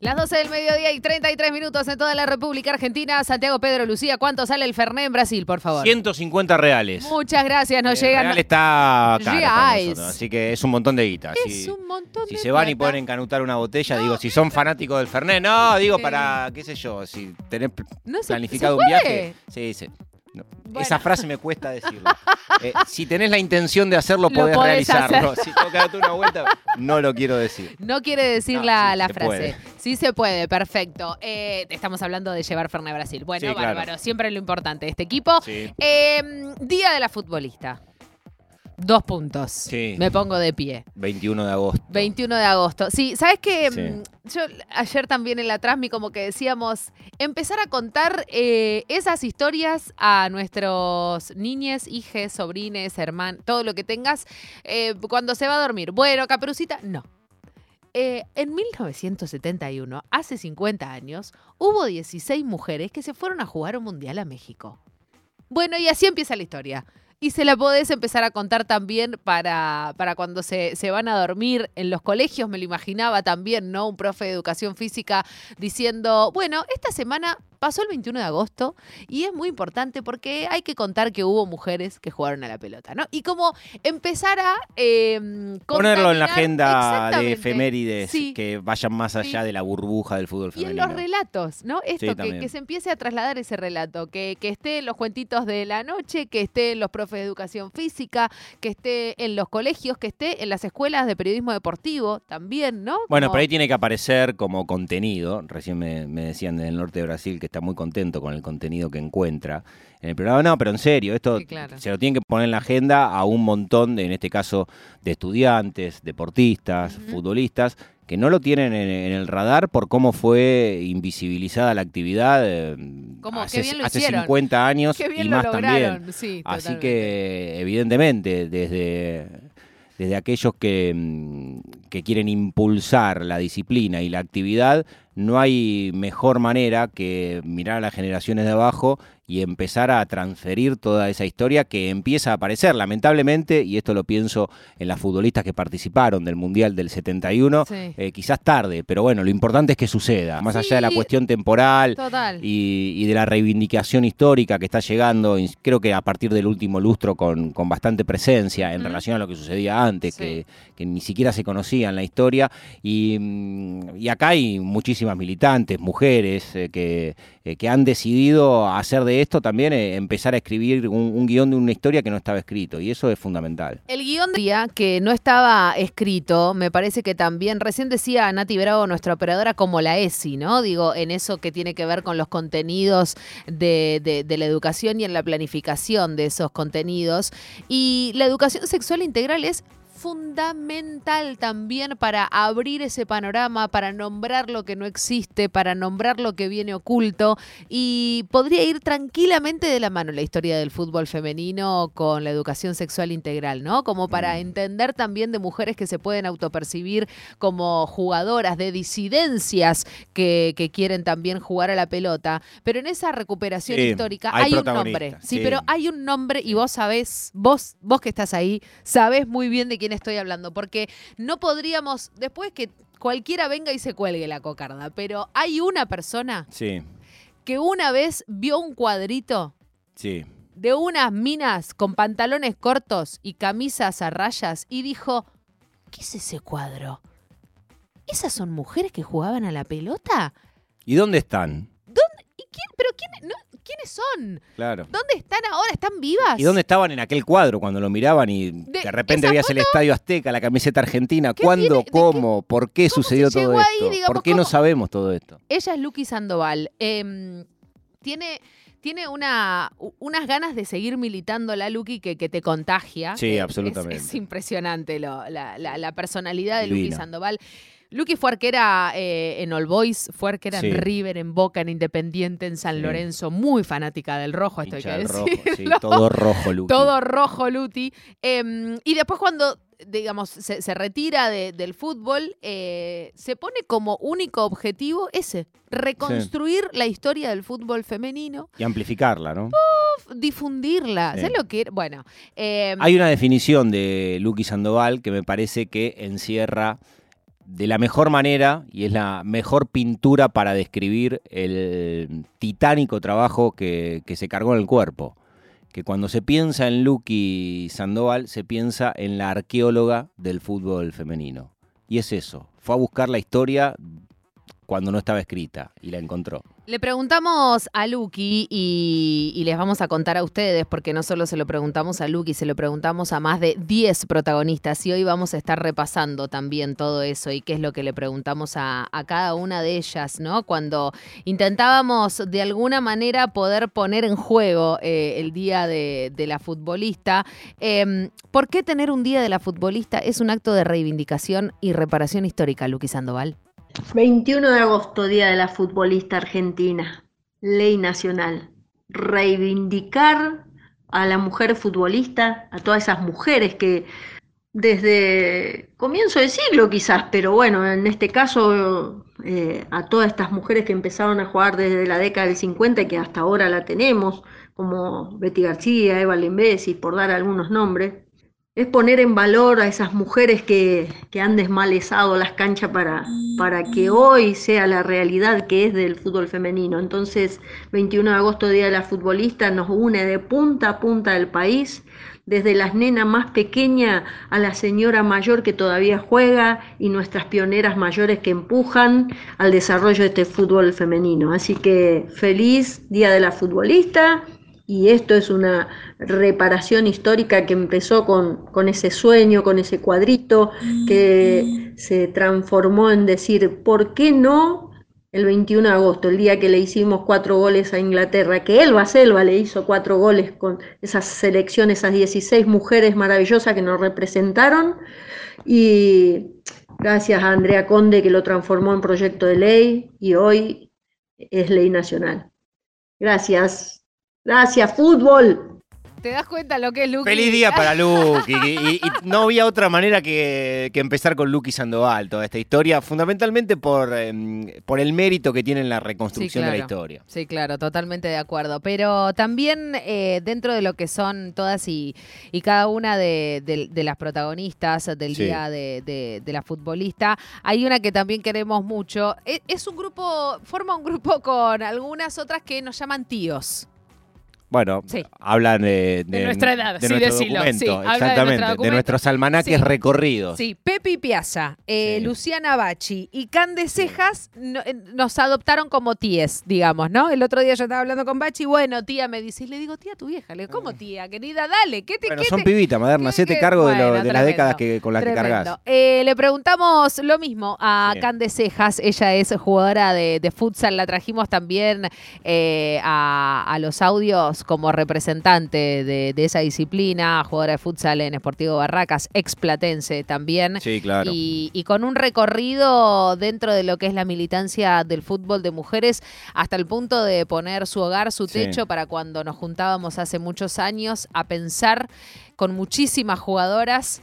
Las 12 del mediodía y 33 minutos en toda la República Argentina. Santiago Pedro Lucía, ¿cuánto sale el Fernet en Brasil, por favor? 150 reales. Muchas gracias, nos El llegan. real está caro para Reais. nosotros, así que es un montón de guita. Es Si, un montón si de se van y plata. pueden encanutar una botella, digo, si son fanáticos del Fernet, no, digo Sí. para, qué sé yo, si tenés pl- No se- planificado ¿se un puede? viaje. Sí, sí. Bueno. Esa frase me cuesta decirlo. Eh, si tenés la intención de hacerlo, Lo podés, podés realizarlo. hacer. Si darte una vuelta, no lo quiero decir. No quiere decir No, la, sí, la se frase. puede. Sí se puede, perfecto. Eh, estamos hablando de llevar Fernet a Brasil. Bueno, Sí, claro. bárbaro. Siempre lo importante de este equipo. Sí. Eh, Día de la futbolista. Dos puntos. Sí. Me pongo de pie. 21 de agosto. 21 de agosto. Sí, ¿sabes qué? Sí. Mm, Yo ayer también en la Trasmi como que decíamos, empezar a contar eh, esas historias a nuestros niñes, hijes, sobrines, hermanos, todo lo que tengas, eh, cuando se va a dormir. Bueno, Caperucita, no. Eh, en 1971, hace 50 años, hubo 16 mujeres que se fueron a jugar un mundial a México. Bueno, y así empieza la historia. Y se la podés empezar a contar también para, para cuando se, se van a dormir en los colegios, me lo imaginaba también, ¿no? Un profe de educación física diciendo, bueno, esta semana pasó el 21 de agosto y es muy importante porque hay que contar que hubo mujeres que jugaron a la pelota, ¿no? Y como empezar a... eh, Ponerlo en la agenda de efemérides Sí. que vayan más allá Sí. de la burbuja del fútbol Y en femenino. los relatos, ¿no? Esto, Sí, que, se empiece a trasladar ese relato, que, que esté en los cuentitos de la noche, que esté en los profes de educación física, que esté en los colegios, que esté en las escuelas de periodismo deportivo también, ¿no? Bueno, pero ahí tiene que aparecer como contenido. Recién me, me decían del norte de Brasil que está muy contento con el contenido que encuentra en el programa. No, pero en serio, esto Sí, claro. se lo tienen que poner en la agenda a un montón, de, en este caso, de estudiantes, deportistas, futbolistas, que no lo tienen en, en el radar por cómo fue invisibilizada la actividad eh, Cómo, hace, bien lo hace hicieron. 50 años Qué bien y más también. sí. Así que, evidentemente, desde, desde aquellos que, mm, que quieren impulsar la disciplina y la actividad, no hay mejor manera que mirar a las generaciones de abajo y empezar a transferir toda esa historia que empieza a aparecer, lamentablemente, y esto lo pienso en las futbolistas que participaron del Mundial del 71, Sí. eh, quizás tarde, pero bueno, lo importante es que suceda, más allá de la cuestión temporal, y, y de la reivindicación histórica que está llegando, y creo que a partir del último lustro con, con bastante presencia en relación a lo que sucedía antes, Sí. que, que ni siquiera se conocía en la historia. Y, mm, y acá hay muchísimas militantes, mujeres, eh, que, eh, que han decidido hacer de esto también, eh, empezar a escribir un, un guion de una historia que no estaba escrito, y eso es fundamental. El guion decía que no estaba escrito, me parece que también, recién decía Nati Bravo, nuestra operadora, como la ESI, ¿no? Digo, en eso que tiene que ver con los contenidos de, de- de la educación y en la planificación de esos contenidos. Y la educación sexual integral es fundamental también para abrir ese panorama, para nombrar lo que no existe, para nombrar lo que viene oculto y podría ir tranquilamente de la mano la historia del fútbol femenino con la educación sexual integral, ¿no? Como para Mm. entender también de mujeres que se pueden autopercibir como jugadoras de disidencias que, que quieren también jugar a la pelota, pero en esa recuperación Sí, histórica hay hay, un nombre, sí, sí. pero hay un nombre y vos sabés, vos, vos que estás ahí, sabés muy bien de quién estoy hablando, porque no podríamos, después que cualquiera venga y se cuelgue la cocarda, pero hay una persona Sí, que una vez vio un cuadrito sí. de unas minas con pantalones cortos y camisas a rayas y dijo, ¿qué es ese cuadro? ¿Esas son mujeres que jugaban a la pelota? ¿Y dónde están? ¿Y quién, pero quién, no, quiénes son? Claro. ¿Dónde están ahora? ¿Están vivas? ¿Y dónde estaban en aquel cuadro cuando lo miraban y de, De- repente veías el Estadio Azteca, la camiseta argentina? ¿Qué ¿Cuándo? qué- ¿Cómo? ¿Por qué sucedió todo ahí, esto? digamos, ¿Por qué no sabemos todo esto? Ella es Lucky Sandoval. Em, tiene tiene una, unas ganas de seguir militando la Lucky que, que te contagia. Sí, Es- absolutamente. Es, impresionante lo- la, la- la personalidad de Divina. Sandoval. Lucky fue arquera eh, en All Boys, fue arquera Sí. en River, en Boca, en Independiente, en San Sí. Lorenzo, muy fanática del rojo, esto hay Hincha que del rojo, decirlo. sí, todo rojo, Luqui. Todo rojo, Luti. Em, y después cuando, digamos, se, se retira de- del fútbol, eh, se pone como único objetivo ese, reconstruir la historia del fútbol femenino, Y amplificarla, ¿no? difundirla. Sí. ¿Sabes lo que? Bueno, em, Hay una definición de Luqui Sandoval que me parece que encierra de la mejor manera y es la mejor pintura para describir el titánico trabajo que, que se cargó en el cuerpo. Que cuando se piensa en Lucky Sandoval, se piensa en la arqueóloga del fútbol femenino. Y es eso, fue a buscar la historia cuando no estaba escrita y la encontró. Le preguntamos a Lucky y, les vamos a contar a ustedes, porque no solo se lo preguntamos a Lucky, se lo preguntamos a más de 10 protagonistas y hoy vamos a estar repasando también todo eso y qué es lo que le preguntamos a, cada una de ellas, ¿no? Cuando intentábamos de alguna manera poder poner en juego eh, el Día de, la Futbolista. Em, ¿Por qué tener un Día de la Futbolista es un acto de reivindicación y reparación histórica, Lucky Sandoval? 21 de agosto, Día de la Futbolista Argentina, ley nacional. Reivindicar a la mujer futbolista, a todas esas mujeres que desde comienzo del siglo quizás, pero bueno, en este caso eh, a todas estas mujeres que empezaron a jugar desde la década del 50 y que hasta ahora la tenemos, como Betty García, Eva Limbesi, por dar algunos nombres, es poner en valor a esas mujeres que, han desmalezado las canchas para, para que hoy sea la realidad que es del fútbol femenino. Entonces, 21 de agosto, Día de la Futbolista, nos une de punta a punta del país, desde las nenas más pequeñas a la señora mayor que todavía juega y nuestras pioneras mayores que empujan al desarrollo de este fútbol femenino. Así que feliz Día de la Futbolista y esto es una reparación histórica que empezó con, ese sueño, con ese cuadrito, que se transformó en decir, ¿por qué no el 21 de agosto, el día que le hicimos cuatro goles a Inglaterra, que Elba Selva le hizo cuatro goles con esas selecciones, esas 16 mujeres maravillosas que nos representaron, y gracias a Andrea Conde que lo transformó en proyecto de ley y hoy es ley nacional. Gracias. Gracias, fútbol. ¿Te das cuenta lo que es Lucky? Feliz día para Lucky. y, no había otra manera que, empezar con Lucky Sandoval, toda esta historia, fundamentalmente por, em, por el mérito que tiene en la reconstrucción de la historia. Sí, claro, totalmente de acuerdo. Pero también eh, dentro de lo que son todas y, cada una de, las protagonistas del día de, la futbolista, hay una que también queremos mucho. E, es un grupo, forma un grupo con algunas otras que nos llaman tíos. Bueno, hablan de, nuestra edad, de sí, nuestro documento, exactamente, de, nuestros almanaques recorridos. Sí, Pepi Piazza, eh, Luciana Bachi y Cande Cejas eh, nos adoptaron como tíes, digamos, ¿no? El otro día yo estaba hablando con Bachi, bueno, tía me dice, y le digo, tía, tu vieja, le digo, ¿cómo tía, querida? Dale, ¿qué te Bueno, son pibitas modernas, hacete cargo de, las décadas que, con las que cargas. Eh, le preguntamos lo mismo a Cande Cejas, ella es jugadora de, futsal, la trajimos también a los audios como representante de, esa disciplina, jugadora de futsal en Sportivo Barracas, explatense también. Sí, claro. Y, con un recorrido dentro de lo que es la militancia del fútbol de mujeres, hasta el punto de poner su hogar, su techo, para cuando nos juntábamos hace muchos años a pensar con muchísimas jugadoras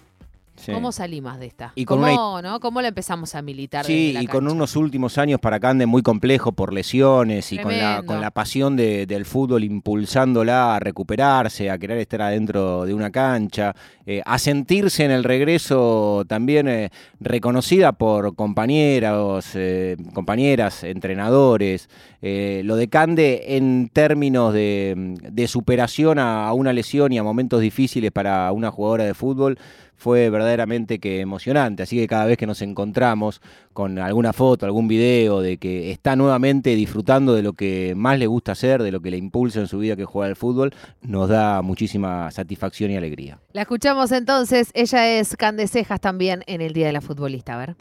¿Cómo salimos de esta? Y ¿Cómo, ¿no? ¿Cómo la empezamos a militar? Sí, y con unos últimos años para Cande muy complejo por lesiones y con la, con la pasión del fútbol impulsándola a recuperarse, a querer estar adentro de una cancha, eh, a sentirse en el regreso también eh, reconocida por compañeros, eh, compañeras, entrenadores. lo de Cande en términos de, superación a una lesión y a momentos difíciles para una jugadora de fútbol fue verdaderamente que emocionante. Así que cada vez que nos encontramos con alguna foto, algún video de que está nuevamente disfrutando de lo que más le gusta hacer, de lo que le impulsa en su vida que juega el fútbol, nos da muchísima satisfacción y alegría. La escuchamos entonces, ella es Candecejas también en el Día de la Futbolista, a ver.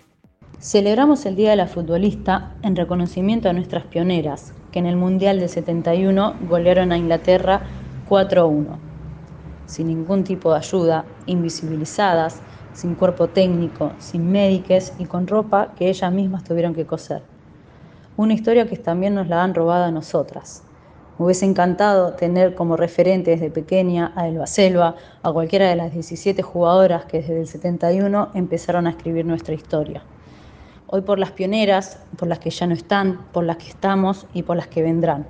Celebramos el Día de la Futbolista en reconocimiento a nuestras pioneras, que en el Mundial del 71 golearon a Inglaterra 4-1 sin ningún tipo de ayuda, invisibilizadas, sin cuerpo técnico, sin médicos y con ropa que ellas mismas tuvieron que coser. Una historia que también nos la han robado a nosotras. Me hubiese encantado tener como referente desde pequeña a Elba Selva, a cualquiera de las 17 jugadoras que desde el 71 empezaron a escribir nuestra historia. Hoy por las pioneras, por las que ya no están, por las que estamos y por las que vendrán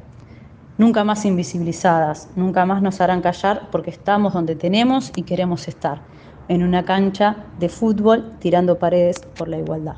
nunca más invisibilizadas, nunca más nos harán callar porque estamos donde tenemos y queremos estar, en una cancha de fútbol tirando paredes por la igualdad.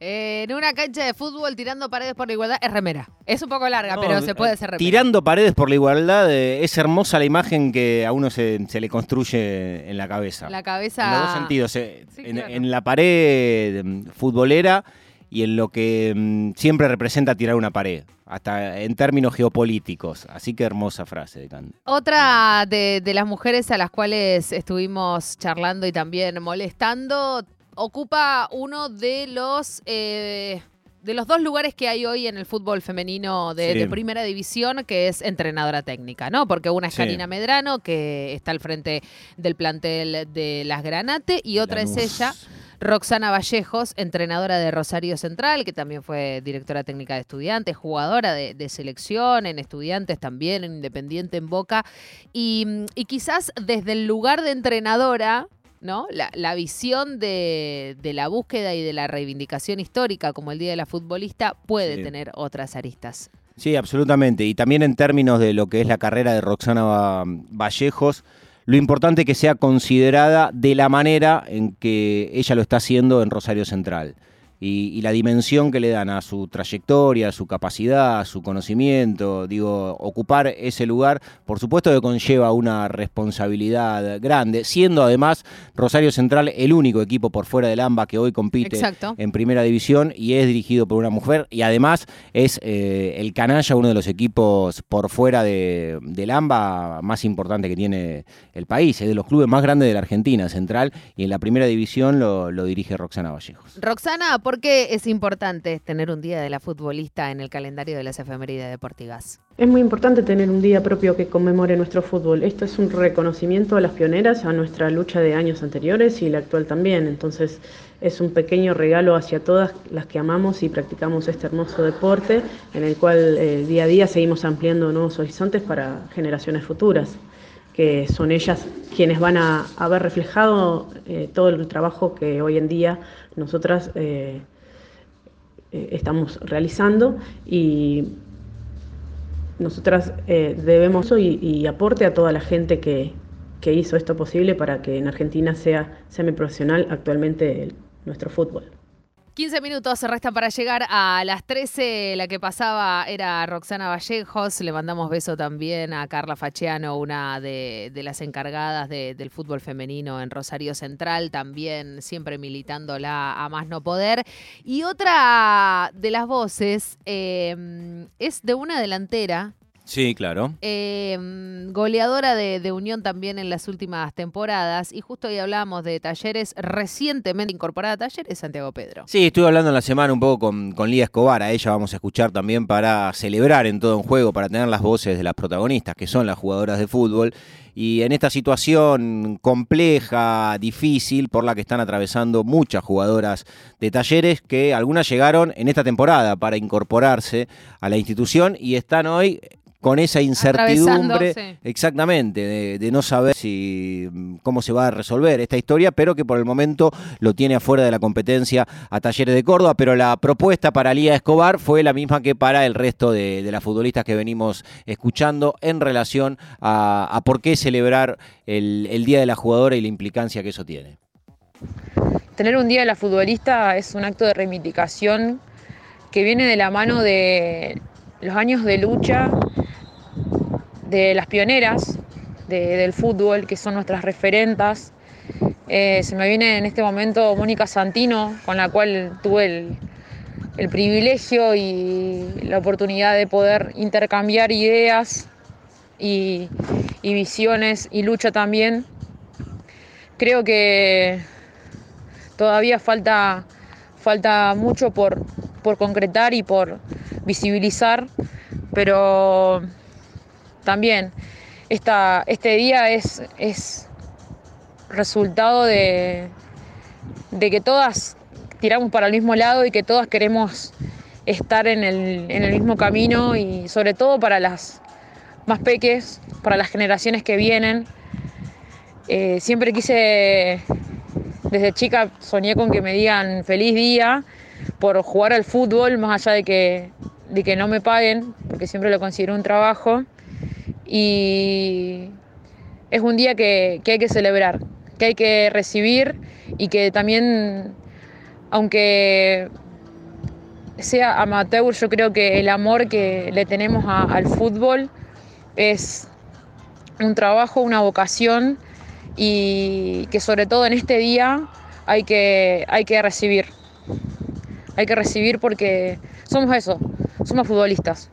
En una cancha de fútbol tirando paredes por la igualdad es remera. Es un poco larga, pero se puede hacer remera. Tirando paredes por la igualdad, eh, es hermosa la imagen que a uno se, se le construye en la cabeza. La cabeza. En los dos sentidos. eh, Sí, en, claro. en la pared mm, futbolera y en lo que mm, siempre representa tirar una pared, hasta en términos geopolíticos. Así que hermosa frase de Kant. Otra de, de las mujeres a las cuales estuvimos charlando y también molestando ocupa uno de los eh, de los dos lugares que hay hoy en el fútbol femenino de, Sí. de primera división, que es entrenadora técnica, ¿no? Porque una es Sí. Karina Medrano, que está al frente del plantel de las Granate, y otra es ella, Roxana Vallejos, entrenadora de Rosario Central, que también fue directora técnica de estudiantes, jugadora de, de selección, en estudiantes también, en Independiente, en Boca. Y, y quizás desde el lugar de entrenadora, ¿no? La, la visión de, de la búsqueda y de la reivindicación histórica, como el Día de la Futbolista, puede Sí. tener otras aristas. Sí, absolutamente. Y también en términos de lo que es la carrera de Roxana Va- Vallejos, lo importante que sea considerada de la manera en que ella lo está haciendo en Rosario Central. Y, y la dimensión que le dan a su trayectoria, a su capacidad, a su conocimiento, digo, ocupar ese lugar, por supuesto que conlleva una responsabilidad grande, siendo además Rosario Central el único equipo por fuera del AMBA que hoy compite Exacto. en primera división y es dirigido por una mujer y además es eh, el canalla, uno de los equipos por fuera de, del AMBA más importante que tiene el país, es de los clubes más grandes de la Argentina, Central, y en la primera división lo, lo dirige Roxana Vallejos. Roxana, ¿por qué es importante tener un Día de la Futbolista en el calendario de las efemérides de Portigas? Es muy importante tener un día propio que conmemore nuestro fútbol. Esto es un reconocimiento a las pioneras, a nuestra lucha de años anteriores y la actual también. Entonces es un pequeño regalo hacia todas las que amamos y practicamos este hermoso deporte, en el cual eh, día a día seguimos ampliando nuevos horizontes para generaciones futuras, que son ellas quienes van a, a ver reflejado eh, todo el trabajo que hoy en día nosotras eh, eh, estamos realizando y nosotras eh, debemos eso y, aporte a toda la gente que, que hizo esto posible para que en Argentina sea semiprofesional actualmente el- nuestro fútbol. 15 minutos se restan para llegar a las 13. La que pasaba era Roxana Vallejos. Le mandamos beso también a Carla Faciano, una de, las encargadas de- del fútbol femenino en Rosario Central, también siempre militándola a más no poder. Y otra de las voces eh, es de una delantera Sí, claro. eh, goleadora de, de Unión también en las últimas temporadas. Y justo hoy hablamos de Talleres, recientemente incorporada a Talleres, Santiago Pedro. Sí, estuve hablando en la semana un poco con, con Lía Escobar, a ella vamos a escuchar también para celebrar en todo un juego, para tener las voces de las protagonistas, que son las jugadoras de fútbol, y en esta situación compleja, difícil, por la que están atravesando muchas jugadoras de talleres, que algunas llegaron en esta temporada para incorporarse a la institución y están hoy con esa incertidumbre, sí. exactamente, de, de no saber si cómo se va a resolver esta historia, pero que por el momento lo tiene afuera de la competencia a Talleres de Córdoba, pero la propuesta para Lía Escobar fue la misma que para el resto de, de las futbolistas que venimos escuchando en relación a, a por qué celebrar el, el Día de la Jugadora y la implicancia que eso tiene. Tener un día de la futbolista es un acto de reivindicación que viene de la mano de los años de lucha de las pioneras de- del fútbol, que son nuestras referentas. Eh, se me viene en este momento Mónica Santino, con la cual tuve el, el privilegio y la oportunidad de poder intercambiar ideas y, y visiones y lucha también. Creo que todavía falta, falta mucho por, por concretar y por visibilizar, pero también esta, este día es, es resultado de, de que todas tiramos para el mismo lado y que todas queremos estar en el, en el mismo camino y sobre todo para las más peques, para las generaciones que vienen. Eh, siempre quise desde chica soñé con que me digan feliz día por jugar al fútbol, más allá de que, de que no me paguen, porque siempre lo considero un trabajo. Y es un día que, que hay que celebrar, que hay que recibir y que también, aunque sea amateur, yo creo que el amor que le tenemos al fútbol es un trabajo, una vocación y que sobre todo en este día hay que, hay que recibir. Hay que recibir porque somos eso, somos futbolistas.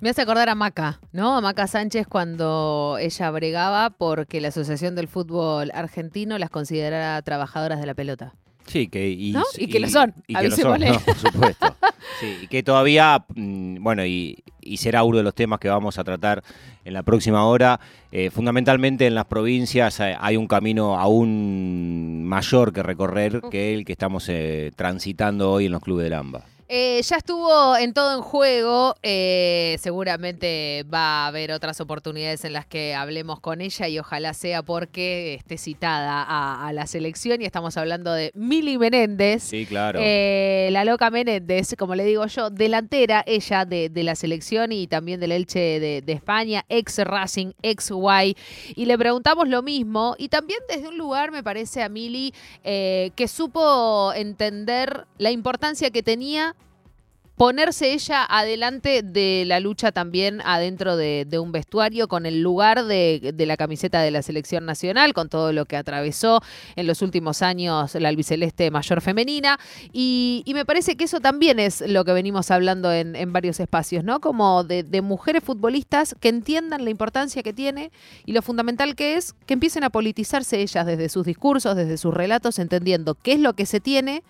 Me hace acordar a Maca, ¿no? A Maca Sánchez cuando ella bregaba porque la Asociación del Fútbol Argentino las considerara trabajadoras de la pelota. Sí, que, y, ¿No? Y que lo son, Y que lo son, no, por supuesto. Sí, y que todavía, mm, bueno, y, y será uno de los temas que vamos a tratar en la próxima hora. Eh, fundamentalmente en las provincias eh, hay un camino aún mayor que recorrer que el que estamos eh, transitando hoy en los clubes del AMBA. Eh, ya estuvo en todo en juego. eh, seguramente va a haber otras oportunidades en las que hablemos con ella y ojalá sea porque esté citada a, a la selección. Y estamos hablando de Mili Menéndez. Sí, claro. Eh, la loca Menéndez, como le digo yo, delantera ella de, de la selección y también del Elche de, de España, ex Racing, ex Guay. Y le preguntamos lo mismo y también desde un lugar, me parece a Mili, que supo entender la importancia que tenía ponerse ella adelante de la lucha también adentro de, un vestuario con el lugar de, la camiseta de la selección nacional, con todo lo que atravesó en los últimos años la albiceleste mayor femenina. Y, me parece que eso también es lo que venimos hablando en, en varios espacios, ¿no? Como de mujeres futbolistas que entiendan la importancia que tiene y lo fundamental que es que empiecen a politizarse ellas desde sus discursos, desde sus relatos, entendiendo qué es lo que se tiene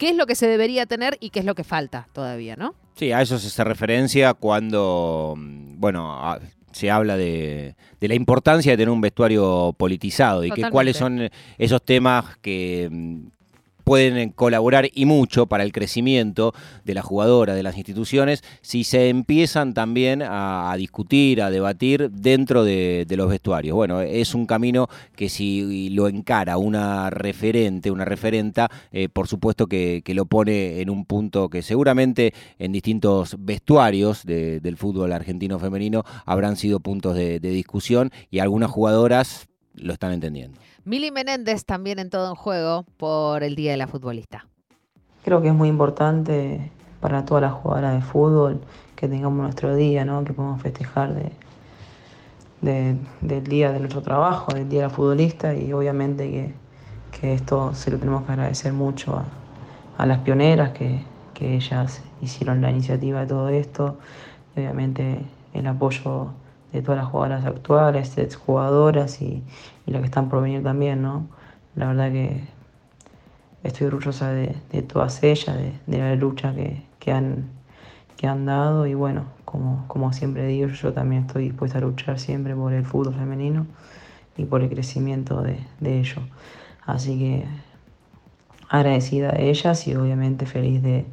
qué es lo que se debería tener y qué es lo que falta todavía, ¿no? Sí, a eso se hace referencia cuando, bueno, a- se habla de, de la importancia de tener un vestuario politizado y que cuáles son esos temas que pueden eh, colaborar y mucho para el crecimiento de las jugadoras, de las instituciones, si se empiezan también a, discutir, a debatir dentro de, los vestuarios. Bueno, es un camino que si lo encara una referente, una referenta, eh, por supuesto que, que lo pone en un punto que seguramente en distintos vestuarios de- del fútbol argentino femenino habrán sido puntos de discusión y algunas jugadoras lo están entendiendo. Mili Menéndez también en todo en juego por el Día de la Futbolista. Creo que es muy importante para todas las jugadoras de fútbol que tengamos nuestro día, ¿no? que podamos festejar de, de- del día de nuestro trabajo, del día de la futbolista y obviamente que, esto se lo tenemos que agradecer mucho a, las pioneras que, ellas hicieron la iniciativa de todo esto obviamente el apoyo de todas las jugadoras actuales, exjugadoras y, y las que están por venir también, ¿no? La verdad que estoy orgullosa de, de todas ellas, de, de la lucha que, que han, que han dado y bueno, como, como siempre digo, yo también estoy dispuesta a luchar siempre por el fútbol femenino y por el crecimiento de, de ello. Así que agradecida a ellas y obviamente feliz de,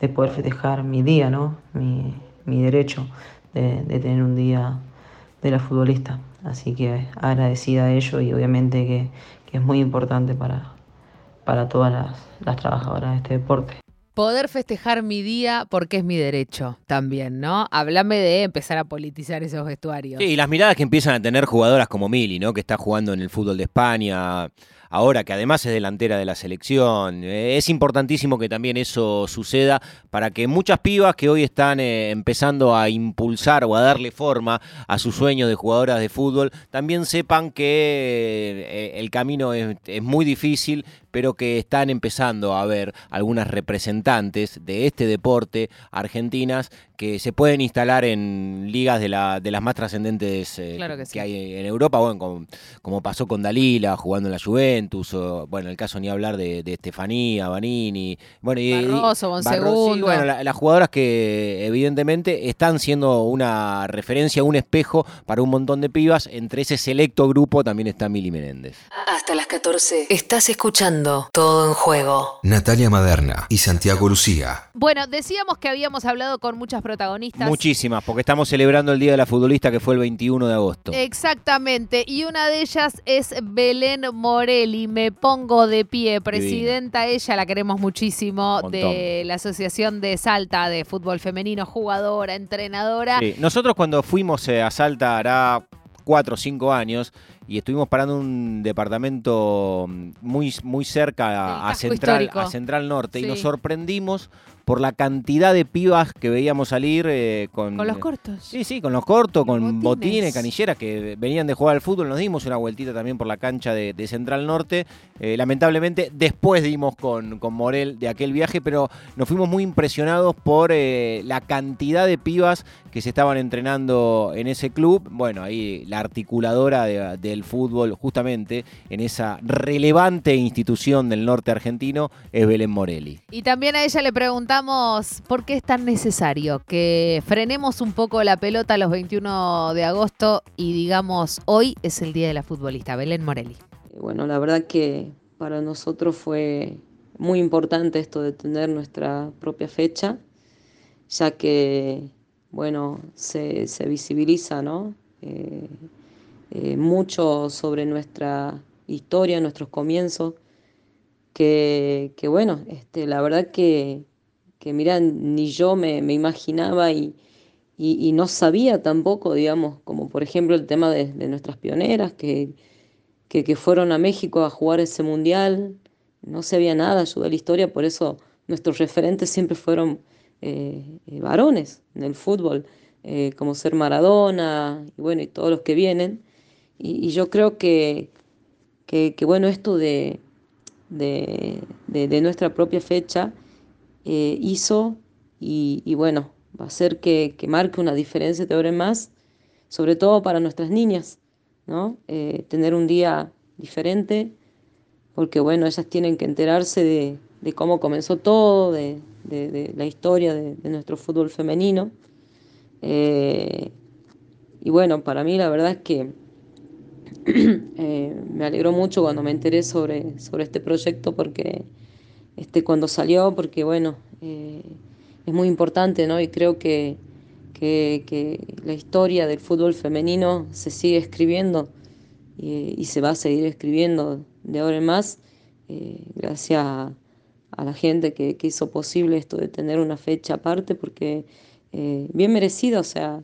de poder festejar mi día, ¿no? Mi, mi derecho de, de tener un día de la futbolista. Así que agradecida a ello y obviamente que, que es muy importante para, para todas las, las trabajadoras de este deporte. Poder festejar mi día porque es mi derecho también, ¿no? Háblame de empezar a politizar esos vestuarios. Sí, y las miradas que empiezan a tener jugadoras como Mili, ¿no? Que está jugando en el fútbol de España, ahora que además es delantera de la selección. Eh, es importantísimo que también eso suceda para que muchas pibas que hoy están eh, empezando a impulsar o a darle forma a sus sueños de jugadoras de fútbol, también sepan que eh, el camino es, es muy difícil, pero que están empezando a ver algunas representantes de este deporte argentinas que se pueden instalar en ligas de, la, de las más trascendentes eh, Claro que sí. hay en Europa, bueno, como, como pasó con Dalila jugando en la Juventus, o bueno, el caso ni hablar de, de Estefanía, Vanini, bueno, y, y- Barroso, Barroso, Bonsegundo. sí, bueno, la- las jugadoras que evidentemente están siendo una referencia, un espejo para un montón de pibas, entre ese selecto grupo también está Mili Menéndez. Hasta las 14 estás escuchando Todo en Juego. Natalia Maderna y Santiago Lucía. Bueno, decíamos que habíamos hablado con muchas protagonistas. Muchísimas, porque estamos celebrando el Día de la Futbolista que fue el 21 de agosto. Exactamente, y una de ellas es Belén Morelli, me pongo de pie, presidenta ella, la queremos muchísimo, de la Asociación de Salta de Fútbol Femenino, jugadora, entrenadora. Sí, Nosotros cuando fuimos eh, a Salta hará cuatro o cinco años y estuvimos parando un departamento muy, muy cerca Del a, Central, histórico. a Central Norte y nos sorprendimos por la cantidad de pibas que veíamos salir eh, con, Con los cortos. Sí, sí, con los cortos, con botines. botines. canilleras que venían de jugar al fútbol. Nos dimos una vueltita también por la cancha de, de Central Norte. Eh, lamentablemente, después dimos con, con Morel de aquel viaje, pero nos fuimos muy impresionados por eh, la cantidad de pibas que se estaban entrenando en ese club. Bueno, ahí la articuladora de- del fútbol, justamente en esa relevante institución del norte argentino, es Belén Morelli. Y también a ella le preguntamos por qué es tan necesario que frenemos un poco la pelota los 21 de agosto y digamos, hoy es el Día de la Futbolista. Belén Morelli. Bueno, la verdad que para nosotros fue muy importante esto de tener nuestra propia fecha, ya que, bueno, se, se visibiliza, ¿no? Eh, eh, mucho sobre nuestra historia, nuestros comienzos, que, bueno, este, la verdad que, que mira, ni yo me, imaginaba y, y, no sabía tampoco, digamos, como por ejemplo el tema de, nuestras pioneras, que, que, fueron a México a jugar ese mundial, no sabía nada yo de la historia, por eso nuestros referentes siempre fueron eh, eh, varones en el fútbol, como ser Maradona y bueno, y todos los que vienen. Y, yo creo que, que, bueno, esto de, de, de- nuestra propia fecha eh, hizo y, bueno, va a hacer que, que marque una diferencia de ahora más, sobre todo para nuestras niñas, ¿no? Eh, tener un día diferente, porque bueno, ellas tienen que enterarse de, de cómo comenzó todo, de, la historia de, de nuestro fútbol femenino. Eh, y bueno, para mí la verdad es que eh, me alegró mucho cuando me enteré sobre, sobre este proyecto porque este, cuando salió, porque bueno, eh, es muy importante, ¿no? Y creo que, que, la historia del fútbol femenino se sigue escribiendo y, se va a seguir escribiendo de ahora en más, eh, gracias a, la gente que, que hizo posible esto de tener una fecha aparte, porque bien merecida, o sea,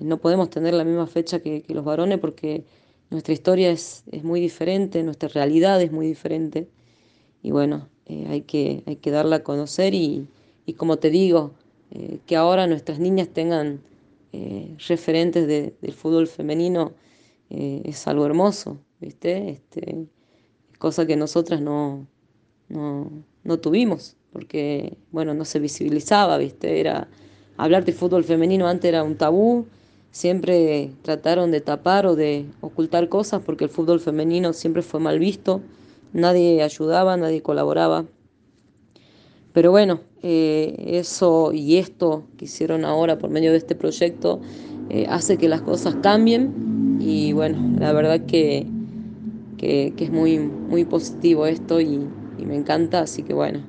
no podemos tener la misma fecha que los varones porque nuestra historia es, es muy diferente, nuestra realidad es muy diferente y bueno, eh, hay, que, hay que darla a conocer y, y como te digo, eh, que ahora nuestras niñas tengan eh, referentes de- del fútbol femenino es algo hermoso, ¿viste? Este, cosa que nosotras no, no, no tuvimos, porque, bueno, no se visibilizaba, ¿viste? Era, hablar de fútbol femenino antes era un tabú, siempre trataron de tapar o de ocultar cosas porque el fútbol femenino siempre fue mal visto, nadie ayudaba, nadie colaboraba. Pero bueno, eh, eso y esto que hicieron ahora por medio de este proyecto eh, hace que las cosas cambien y bueno, la verdad que, que, es muy, muy positivo esto y, y me encanta, así que bueno,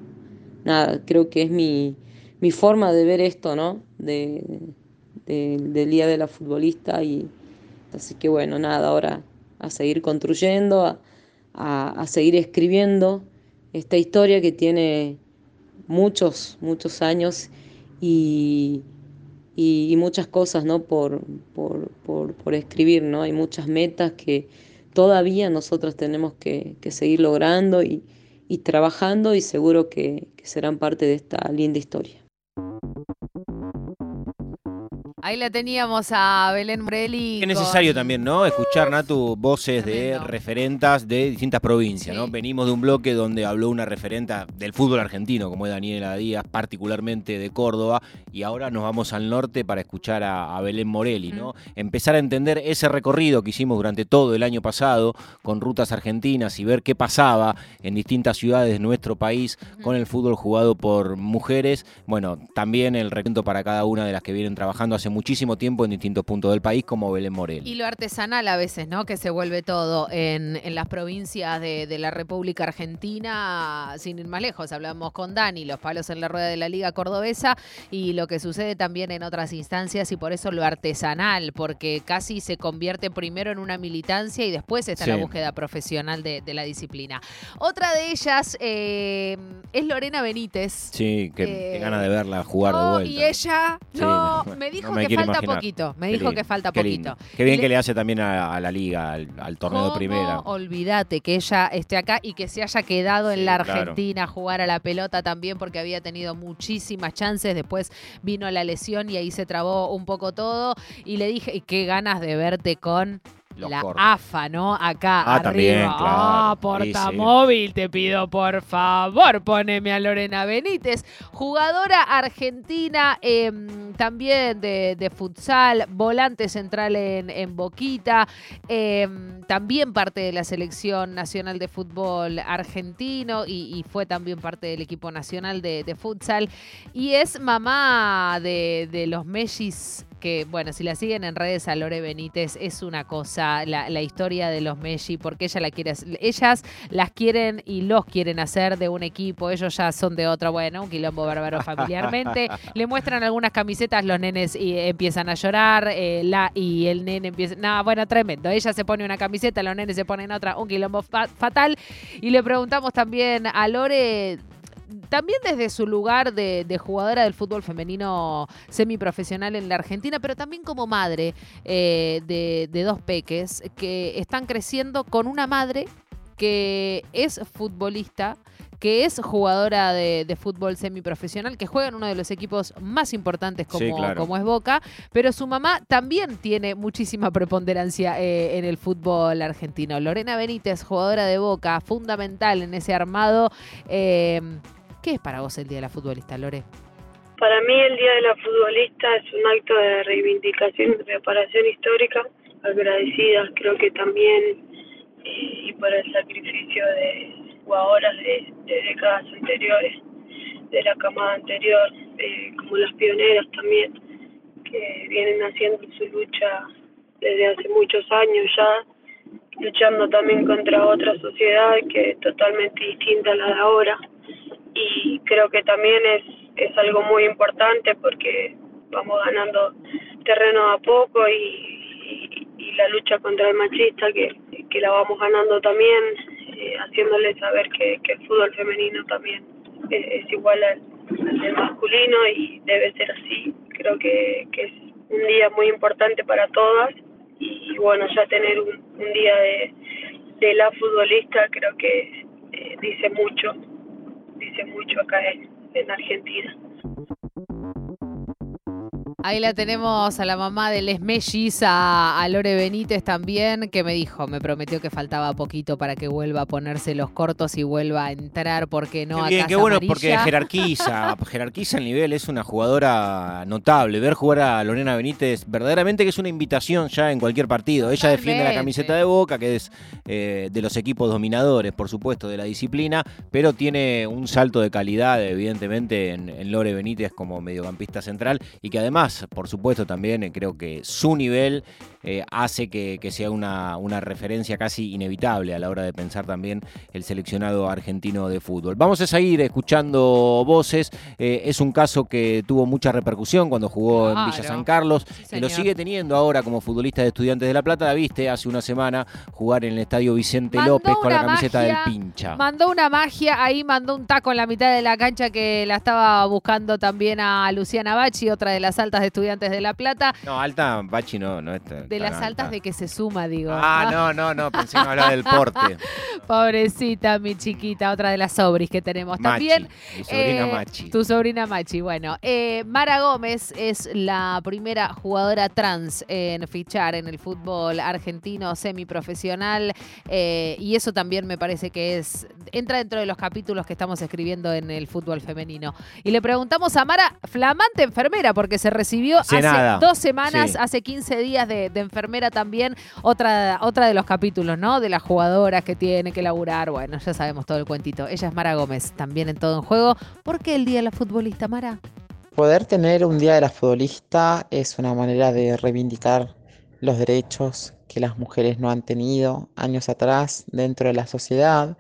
nada, creo que es mi, mi forma de ver esto, ¿no? De, de- del Día de la Futbolista y así que bueno, nada, ahora a seguir construyendo, a, a- seguir escribiendo esta historia que tiene muchos, muchos años y, y- muchas cosas, ¿no? Por, por, por, por escribir, ¿no? Hay muchas metas que todavía nosotros tenemos que, seguir logrando y, y trabajando y seguro que serán parte de esta linda historia. Ahí la teníamos a Belén Morelli. Es necesario con- también, ¿no? Escuchar, Natu, voces de referentas de distintas provincias, ¿no? Venimos de un bloque donde habló una referenta del fútbol argentino, como es Daniela Díaz, particularmente de Córdoba, y ahora nos vamos al norte para escuchar a, a Belén Morelli, ¿no? Empezar a entender ese recorrido que hicimos durante todo el año pasado con rutas argentinas y ver qué pasaba en distintas ciudades de nuestro país con el fútbol jugado por mujeres. Bueno, también el recuento para cada una de las que vienen trabajando hace muchísimo tiempo en distintos puntos del país, como Belén Morelli. Y lo artesanal a veces, ¿no? Que se vuelve todo en, en las provincias de, de la República Argentina, sin ir más lejos. Hablamos con Dani, los palos en la rueda de la Liga Cordobesa y lo que sucede también en otras instancias y por eso lo artesanal, porque casi se convierte primero en una militancia y después está la búsqueda profesional de, de la disciplina. Otra de ellas eh, es Lorena Benítez. Sí, que, Eh, que gana de verla jugar de vuelta. y ella Sí, no, no, me dijo no me que falta imaginar. poquito. Me Qué dijo lindo, que falta qué poquito. Qué bien que le hace también a, a la liga, al, al torneo de ¿Cómo primera. Olvídate que ella esté acá y que se haya quedado en la claro. Argentina a jugar a la pelota también porque había tenido muchísimas chances. Después vino la lesión y ahí se trabó un poco todo. Y le dije, "Y qué ganas de verte con Los la. AFA, ¿no? Acá Ah, arriba. también, claro. Ah, Sí, portamóvil, te pido por favor, poneme a Lorena Benítez, jugadora argentina em, también de, de futsal, volante central en, en Boquita, em, también parte de la selección nacional de fútbol argentino y, y fue también parte del equipo nacional de, de futsal y es mamá de, de los Mellis que, bueno, si la siguen en redes a Lore Benítez, es una cosa, la, la historia de los Messi, porque ella la quiere, ellas las quieren y los quieren hacer de un equipo, ellos ya son de otro, bueno, un quilombo bárbaro familiarmente. Le muestran algunas camisetas, los nenes y empiezan a llorar, eh, la, y el nene empieza, no, bueno, tremendo. Ella se pone una camiseta, los nenes se ponen otra, un quilombo fa- fatal. Y le preguntamos también a Lore también desde su lugar de, de jugadora del fútbol femenino semiprofesional en la Argentina, pero también como madre eh, de, de dos peques que están creciendo con una madre que es futbolista, que es jugadora de, de fútbol semiprofesional, que juega en uno de los equipos más importantes como, Sí, claro. como es Boca, pero su mamá también tiene muchísima preponderancia eh, en el fútbol argentino. Lorena Benítez, jugadora de Boca, fundamental en ese armado. Eh, ¿Qué es para vos el Día de la Futbolista, Lore? Para mí el Día de la Futbolista es un acto de reivindicación y reparación histórica, agradecidas creo que también eh, y por el sacrificio de jugadoras de, décadas anteriores, de la camada anterior, eh, como las pioneras también, que vienen haciendo su lucha desde hace muchos años ya, luchando también contra otra sociedad que es totalmente distinta a la de ahora y creo que también es, es algo muy importante porque vamos ganando terreno a poco y, y- la lucha contra el machista que, que la vamos ganando también, eh, haciéndole saber que, que el fútbol femenino también es, igual al, masculino y debe ser así. Creo que, que es un día muy importante para todas y bueno, ya tener un, un día de, de la futbolista creo que eh, dice mucho dice mucho acá en, en Argentina. Ahí la tenemos a la mamá de Les Mellis, a, a Lore Benítez también, que me dijo, me prometió que faltaba poquito para que vuelva a ponerse los cortos y vuelva a entrar, porque no Qué a bien, Casa qué bueno Amarilla. porque jerarquiza, jerarquiza el nivel, es una jugadora notable. Ver jugar a Lorena Benítez, verdaderamente que es una invitación ya en cualquier partido. Ella defiende la camiseta de Boca, que es eh, de los equipos dominadores, por supuesto, de la disciplina, pero tiene un salto de calidad, evidentemente, en, en Lore Benítez como mediocampista central y que además, por supuesto, también eh, creo que su nivel eh, hace que, que sea una, una referencia casi inevitable a la hora de pensar también el seleccionado argentino de fútbol. Vamos a seguir escuchando voces. Eh, es un caso que tuvo mucha repercusión cuando jugó en Villa. San Carlos y lo señor. sigue teniendo ahora como futbolista de Estudiantes de La Plata. La viste hace una semana jugar en el estadio Vicente Mandó López con la camiseta magia, del pincha. Mandó una magia, ahí mandó un taco en la mitad de la cancha que la estaba buscando también a Luciana Bachi, otra de las altas de estudiantes de La Plata. No, alta, Bachi no, no está. De las altas de que se suma, digo. Ah, no, no, no, pensé que me hablaba del porte. Pobrecita, mi chiquita, otra de las sobris que tenemos Machi, también. mi sobrina eh, Machi. Tu sobrina Machi. Bueno, eh, Mara Gómez es la primera jugadora trans en fichar en el fútbol argentino semiprofesional eh, y eso también me parece que es entra dentro de los capítulos que estamos escribiendo en el fútbol femenino. Y le preguntamos a Mara, flamante enfermera, porque se recibió Hace hace nada. dos semanas, Sí. hace 15 días de, de enfermera también, otra, otra de los capítulos, ¿no? De las jugadoras que tiene que laburar, bueno, ya sabemos todo el cuentito. Ella es Mara Gómez, también en todo en juego. ¿Por qué el Día de la Futbolista, Mara? Poder tener un día de la futbolista es una manera de reivindicar los derechos que las mujeres no han tenido años atrás dentro de la sociedad,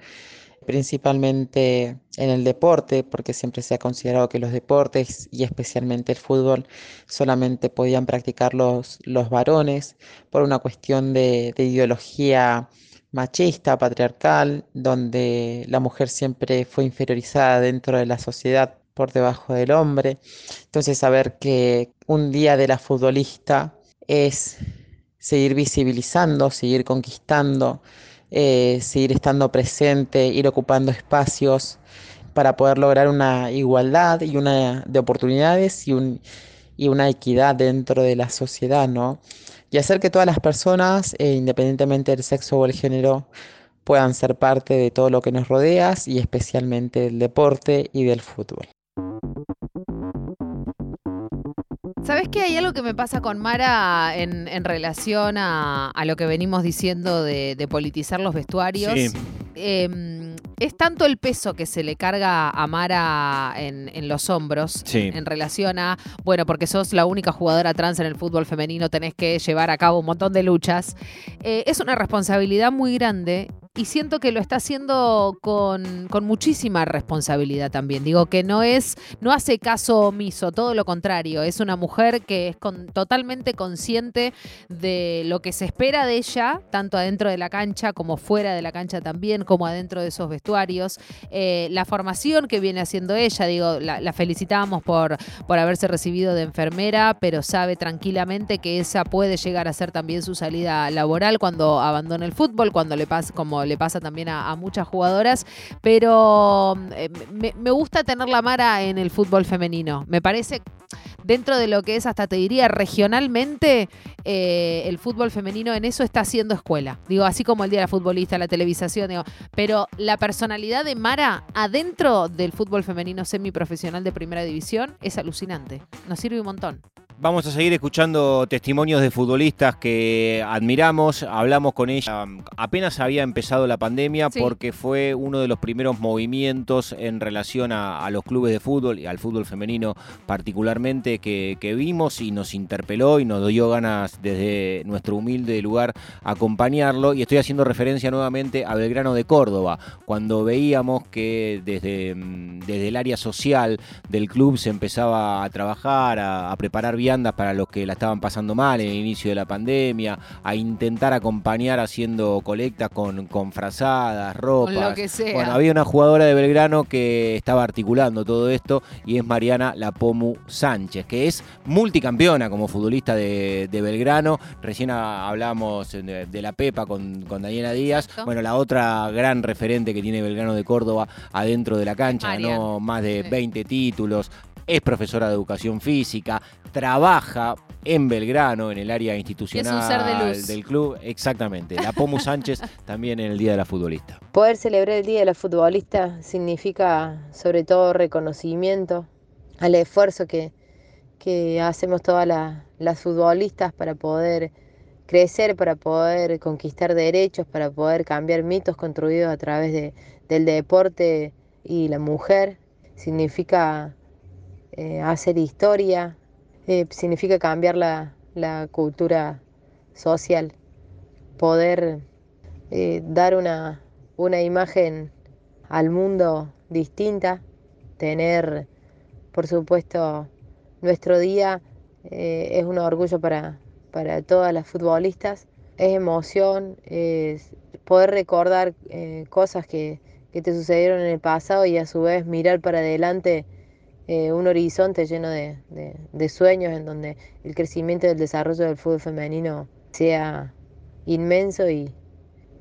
principalmente en el deporte, porque siempre se ha considerado que los deportes y especialmente el fútbol solamente podían practicar los, varones por una cuestión de ideología machista, patriarcal, donde la mujer siempre fue inferiorizada dentro de la sociedad por debajo del hombre. Entonces, saber que un día de la futbolista es seguir visibilizando, seguir conquistando, eh, seguir estando presente, ir ocupando espacios para poder lograr una igualdad y una de oportunidades y, un, y una equidad dentro de la sociedad, ¿no? Y hacer que todas las personas, eh, independientemente del sexo o el género, puedan ser parte de todo lo que nos rodea y especialmente del deporte y del fútbol. ¿Sabes que hay algo que me pasa con Mara en, en relación a, a, lo que venimos diciendo de, de politizar los vestuarios? Sí. Eh, es tanto el peso que se le carga a Mara en, en los hombros Sí. en relación a, bueno, porque sos la única jugadora trans en el fútbol femenino, tenés que llevar a cabo un montón de luchas. Eh, es una responsabilidad muy grande y siento que lo está haciendo con, con muchísima responsabilidad también. Digo que no es, no hace caso omiso, todo lo contrario. Es una mujer que es con- totalmente consciente de lo que se espera de ella, tanto adentro de la cancha como fuera de la cancha también, como adentro de esos vestuarios. Eh, la formación que viene haciendo ella, digo, la, la felicitábamos por, por haberse recibido de enfermera, pero sabe tranquilamente que esa puede llegar a ser también su salida laboral cuando abandone el fútbol, cuando le pasa, como le pasa también a, muchas jugadoras. Pero eh, me, me gusta tener la Mara en el fútbol femenino. Me parece dentro de lo que es, hasta te diría, regionalmente, eh, el fútbol femenino en eso está haciendo escuela. Digo, así como el Día de la Futbolista, la televisación, digo, pero la personalidad de Mara adentro del fútbol femenino semiprofesional de primera división es alucinante. Nos sirve un montón. Vamos a seguir escuchando testimonios de futbolistas que admiramos. Hablamos con ella apenas había empezado la pandemia Sí. porque fue uno de los primeros movimientos en relación a, a los clubes de fútbol y al fútbol femenino particularmente que, que vimos y nos interpeló y nos dio ganas desde nuestro humilde lugar acompañarlo. Y estoy haciendo referencia nuevamente a Belgrano de Córdoba, cuando veíamos que desde, mm, desde el área social del club se empezaba a trabajar, a, a preparar viandas para los que la estaban pasando mal en el inicio de la pandemia, a intentar acompañar haciendo colectas con, con frazadas, ropas. Con lo que sea. Bueno, había una jugadora de Belgrano que estaba articulando todo esto y es Mariana Lapomu Sánchez, que es multicampeona como futbolista de, de Belgrano. Recién hablábamos de, de la Pepa con, con Daniela Díaz. Exacto. Bueno, la otra gran referente que tiene Belgrano de Córdoba adentro de la cancha, Marian. ganó más de Sí. 20 títulos. Es profesora de educación física, trabaja en Belgrano, en el área institucional ser de luz. del club. Exactamente. La Pomu Sánchez también en el Día de la Futbolista. Poder celebrar el Día de la Futbolista significa sobre todo reconocimiento al esfuerzo que, que hacemos todas la- las futbolistas para poder crecer, para poder conquistar derechos, para poder cambiar mitos construidos a través de- del deporte y la mujer. Significa eh, hacer historia, eh, significa cambiar la, la cultura social, poder eh, dar una, una imagen al mundo distinta, tener, por supuesto, nuestro día es un orgullo para, para todas las futbolistas, es emoción, es poder recordar cosas que, que te sucedieron en el pasado y a su vez mirar para adelante eh, un horizonte lleno de, de- sueños en donde el crecimiento y el desarrollo del fútbol femenino sea inmenso y,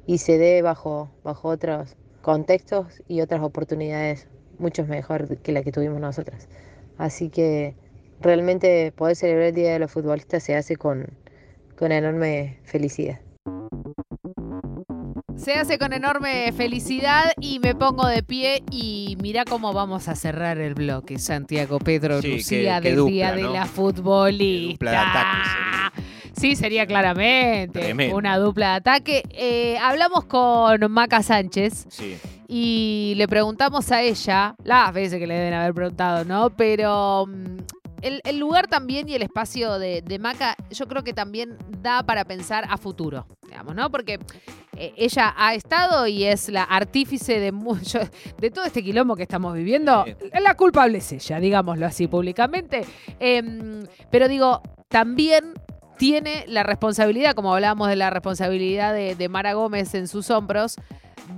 y se dé bajo, bajo otros contextos y otras oportunidades mucho mejor que la que tuvimos nosotras. Así que realmente poder celebrar el Día de los Futbolistas se hace con, con enorme felicidad. Se hace con enorme felicidad y me pongo de pie y mira cómo vamos a cerrar el bloque, Santiago Pedro Sí, Lucía del dupla, Día de la Futbolista. dupla de ataque Sí, sería claramente Tremendo. una dupla de ataque. Eh, hablamos con Maca Sánchez Sí. y le preguntamos a ella, las veces que le deben haber preguntado, ¿no? Pero mm, el, el lugar también y el espacio de, de Maca, yo creo que también da para pensar a futuro, digamos, ¿no? Porque eh, ella ha estado y es la artífice de mucho, de todo este quilombo que estamos viviendo. La culpable es ella, digámoslo así públicamente. Em, pero digo, también tiene la responsabilidad, como hablábamos de la responsabilidad de, de Mara Gómez en sus hombros,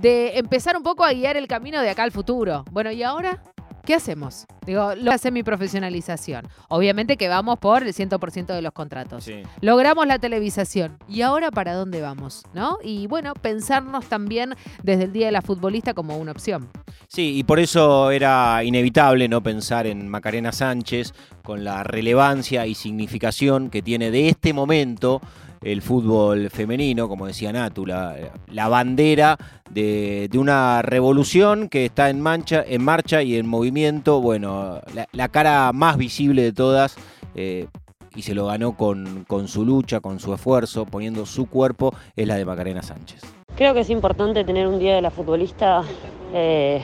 de empezar un poco a guiar el camino de acá al futuro. Bueno, ¿y ahora? ¿Qué hacemos? Digo, la semiprofesionalización. Obviamente que vamos por el 100% de los contratos. Sí. Logramos la televisación. ¿Y ahora para dónde vamos? ¿No? Y bueno, pensarnos también desde el Día de la Futbolista como una opción. Sí, y por eso era inevitable no pensar en Macarena Sánchez con la relevancia y significación que tiene de este momento el fútbol femenino, como decía Natu, la, la bandera de, de una revolución que está en, mancha, en marcha y en movimiento. Bueno, la, la cara más visible de todas. eh, y se lo ganó con, con su lucha, con su esfuerzo, poniendo su cuerpo, es la de Macarena Sánchez. Creo que es importante tener un día de la futbolista eh,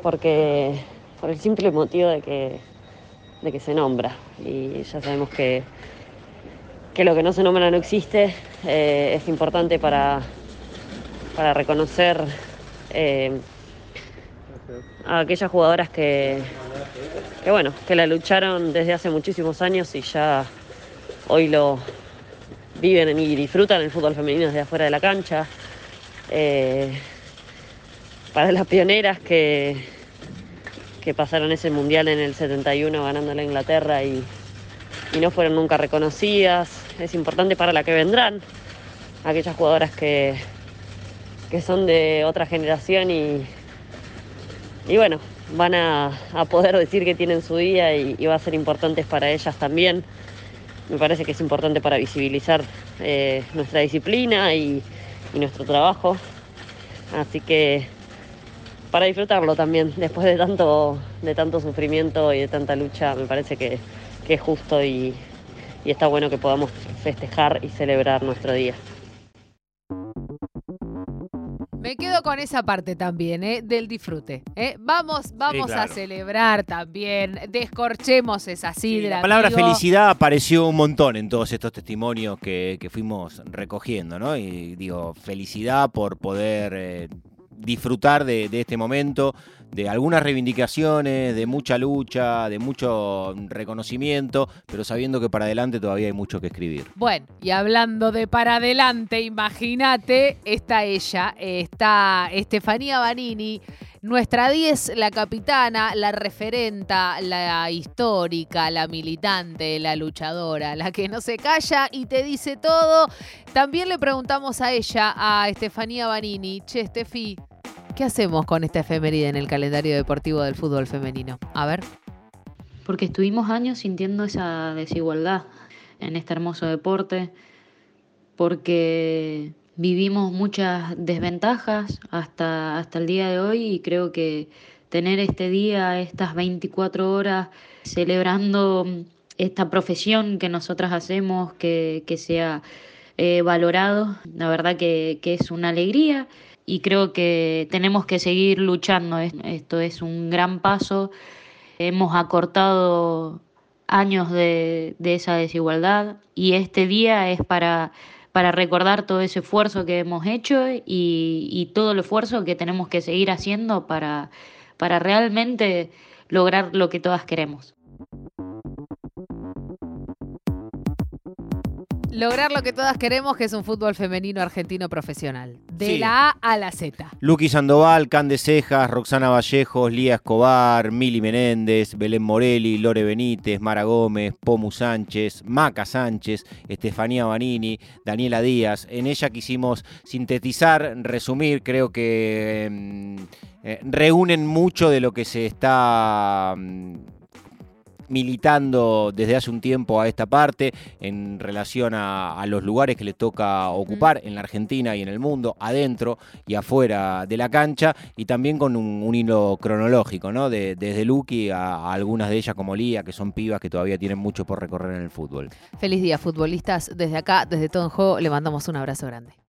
porque por el simple motivo de que, de que se nombra y ya sabemos que, que lo que no se nombra no existe. eh, es importante para, para reconocer eh, a aquellas jugadoras que, que bueno, que la lucharon desde hace muchísimos años y ya hoy lo viven y disfrutan el fútbol femenino desde afuera de la cancha. Eh, para las pioneras que, que pasaron ese mundial en el 71 ganándole a Inglaterra y no fueron nunca reconocidas. Es importante para la que vendrán, aquellas jugadoras que, que son de otra generación y, y bueno, van a, a poder decir que tienen su día y, y va a ser importante para ellas también. Me parece que es importante para visibilizar eh, nuestra disciplina y, y nuestro trabajo. Así que para disfrutarlo también, después de tanto, de tanto sufrimiento y de tanta lucha, me parece que, que es justo y, y está bueno que podamos festejar y celebrar nuestro día. Me quedo con esa parte también, ¿eh? del disfrute. ¿eh? Vamos, vamos a claro. celebrar también, descorchemos esa sidra. La palabra amigo. felicidad apareció un montón en todos estos testimonios que, que fuimos recogiendo, ¿no? Y digo, felicidad por poder eh, disfrutar de, de este momento, de algunas reivindicaciones, de mucha lucha, de mucho reconocimiento, pero sabiendo que para adelante todavía hay mucho que escribir. Bueno, y hablando de para adelante, imagínate, está ella, está Estefanía Banini, nuestra 10, la capitana, la referenta, la histórica, la militante, la luchadora, la que no se calla y te dice todo. También le preguntamos a ella, a Estefanía Banini, che, Estefi, ¿qué hacemos con esta efeméride en el calendario deportivo del fútbol femenino? A ver. porque estuvimos años sintiendo esa desigualdad en este hermoso deporte, porque vivimos muchas desventajas hasta, hasta el día de hoy y creo que tener este día, estas 24 horas, celebrando esta profesión que nosotras hacemos, que, que sea eh, valorado, la verdad que, que es una alegría y creo que tenemos que seguir luchando. Es- Esto es un gran paso. Hemos acortado años de, de esa desigualdad y este día es para, para recordar todo ese esfuerzo que hemos hecho y, y todo el esfuerzo que tenemos que seguir haciendo para, para realmente lograr lo que todas queremos. Lograr lo que todas queremos, que es un fútbol femenino argentino profesional. De Sí. la A a la Z. Luqui Sandoval, Cande Cejas, Roxana Vallejos, Lía Escobar, Mili Menéndez, Belén Morelli, Lore Benítez, Mara Gómez, Pomu Sánchez, Maca Sánchez, Estefanía Banini, Daniela Díaz. En ella quisimos sintetizar, resumir, creo que mm, eh, reúnen mucho de lo que se está mm, militando desde hace un tiempo a esta parte en relación a, a los lugares que le toca ocupar en la Argentina y en el mundo, adentro y afuera de la cancha, y también con un, un hilo cronológico, ¿no? De- desde Lucky a, a algunas de ellas como Lía, que son pibas que todavía tienen mucho por recorrer en el fútbol. Feliz día, futbolistas. Desde acá, desde todo en juego, le mandamos un abrazo grande.